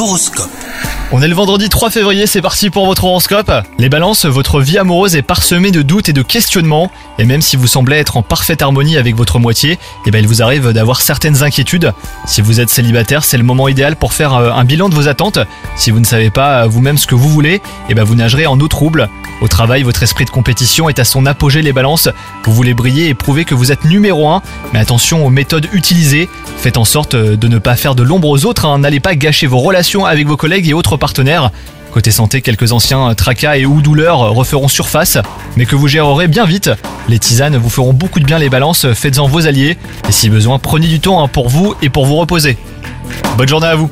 L'horoscope. On est le vendredi 3 février, c'est parti pour votre horoscope. Les balances, votre vie amoureuse est parsemée de doutes et de questionnements. Et même si vous semblez être en parfaite harmonie avec votre moitié, eh ben il vous arrive d'avoir certaines inquiétudes. Si vous êtes célibataire, c'est le moment idéal pour faire euh, un bilan de vos attentes. Si vous ne savez pas euh, vous-même ce que vous voulez, eh ben vous nagerez en eau trouble. Au travail, votre esprit de compétition est à son apogée les balances. Vous voulez briller et prouver que vous êtes numéro 1. Mais attention aux méthodes utilisées. Faites en sorte euh, de ne pas faire de l'ombre aux autres. hein. N'allez pas gâcher vos relations avec vos collègues et autres partenaires. Côté santé, quelques anciens tracas et ou douleurs referont surface, mais que vous gérerez bien vite. Les tisanes vous feront beaucoup de bien les balances, faites-en vos alliés, et si besoin, prenez du temps hein, pour vous et pour vous reposer. Bonne journée à vous